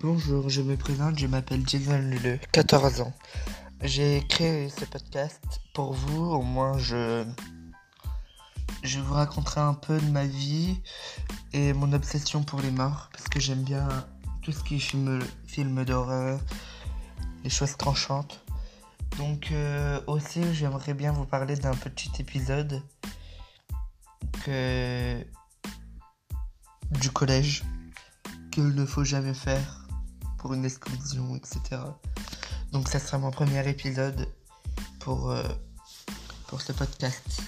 Bonjour, je me présente, je m'appelle Jason Lule, 14 ans. J'ai créé ce podcast pour vous, au moins je... Je vous raconterai un peu de ma vie et mon obsession pour les morts, parce que j'aime bien tout ce qui est film, film d'horreur, les choses tranchantes. Donc euh, aussi, j'aimerais bien vous parler d'un petit épisode que... du collège qu'il ne faut jamais faire pour une exclusion, etc. Donc ça sera mon premier épisode pour, euh, pour ce podcast.